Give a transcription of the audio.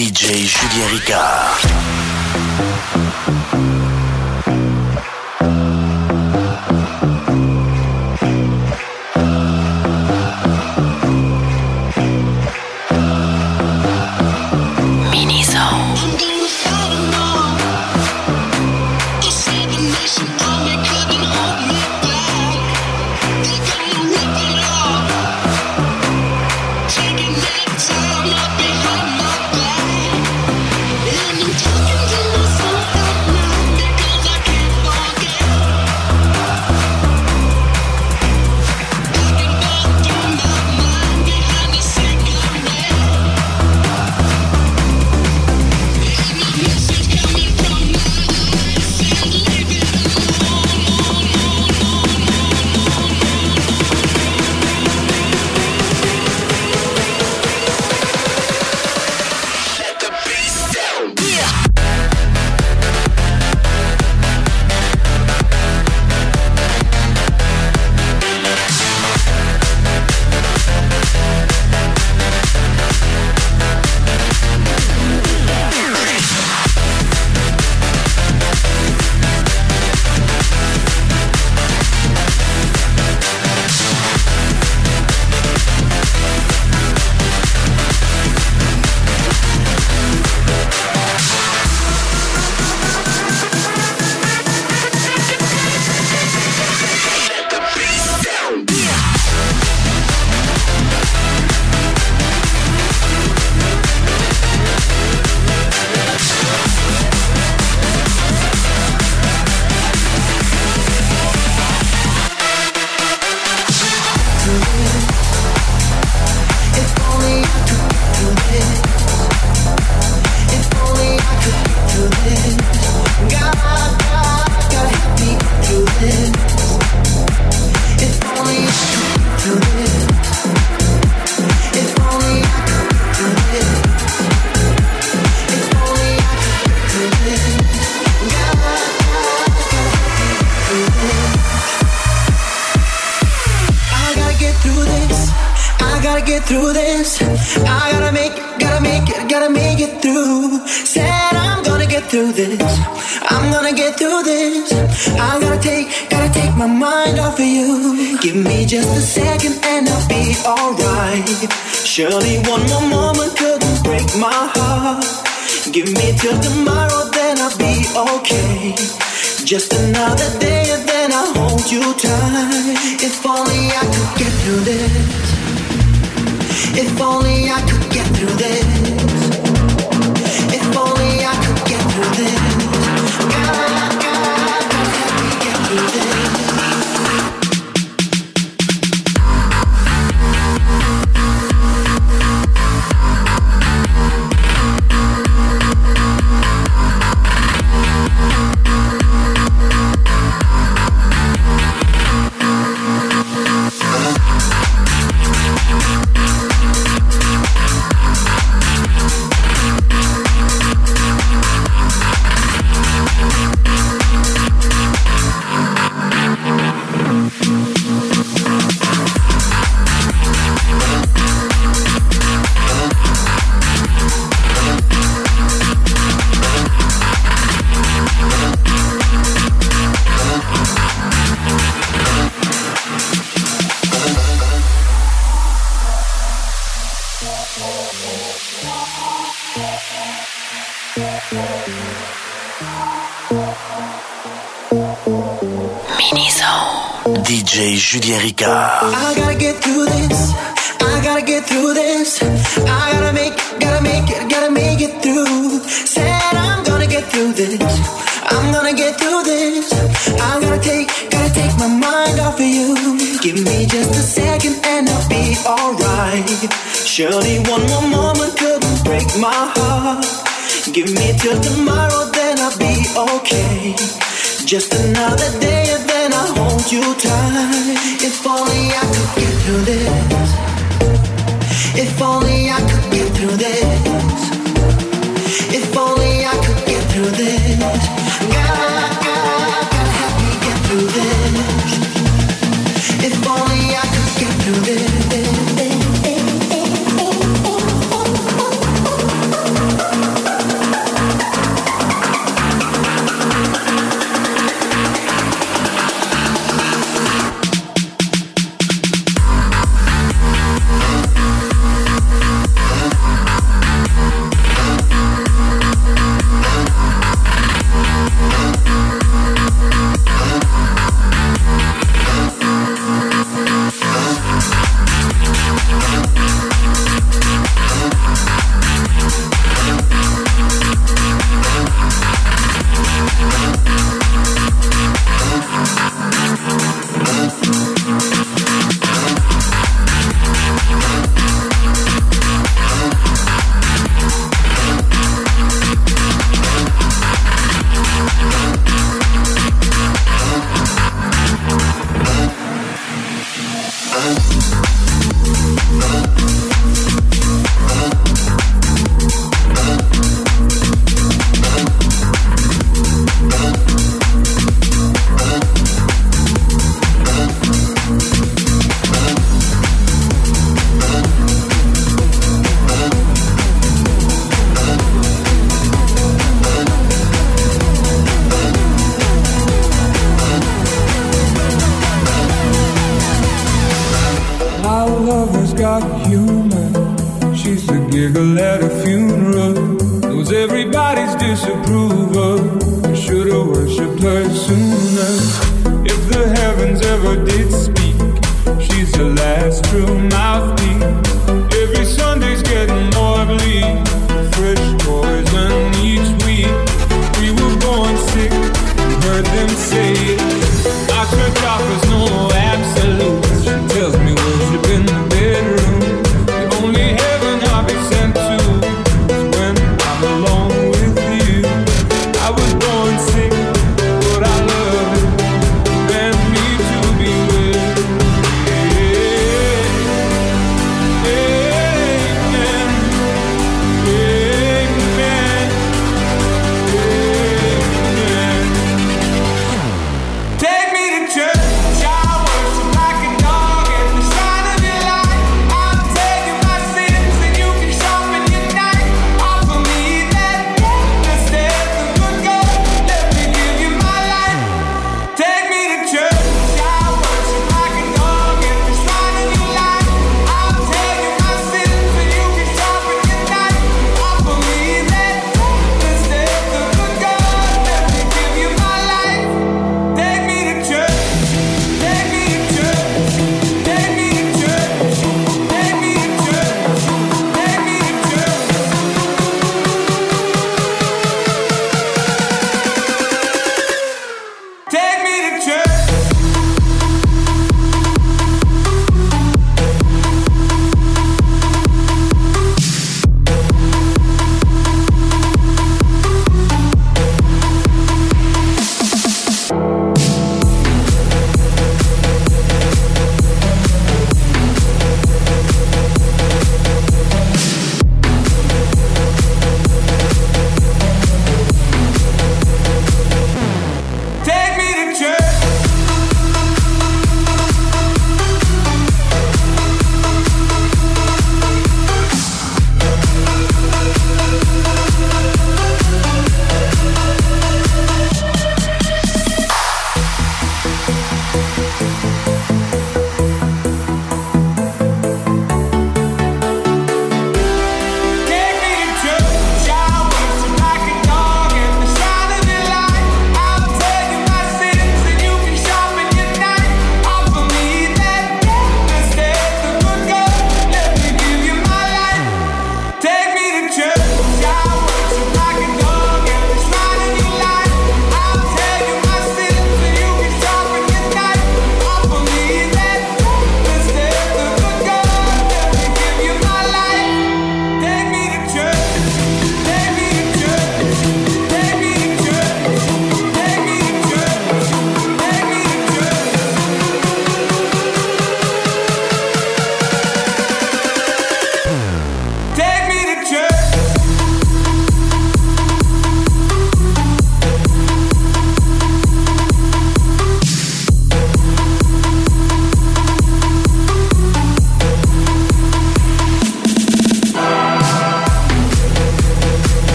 DJ Julien Ricard. Surely one more moment couldn't break my heart. Give me till tomorrow, then I'll be okay. Just another day, and then I'll hold you tight. If only I could get through this. If only I could get through this. Julien Ricard. I gotta get through this. I gotta get through this. I gotta make, gotta make it, gotta make it through. Said I'm gonna get through this. I'm gonna get through this. I gotta take, gotta take my mind off of you. Give me just a second and I'll be alright. Surely one more moment couldn't break my heart. Give me till tomorrow, then I'll be okay. Just another day and then I'll hold you tight. If only I could get through this. If only I could get through this.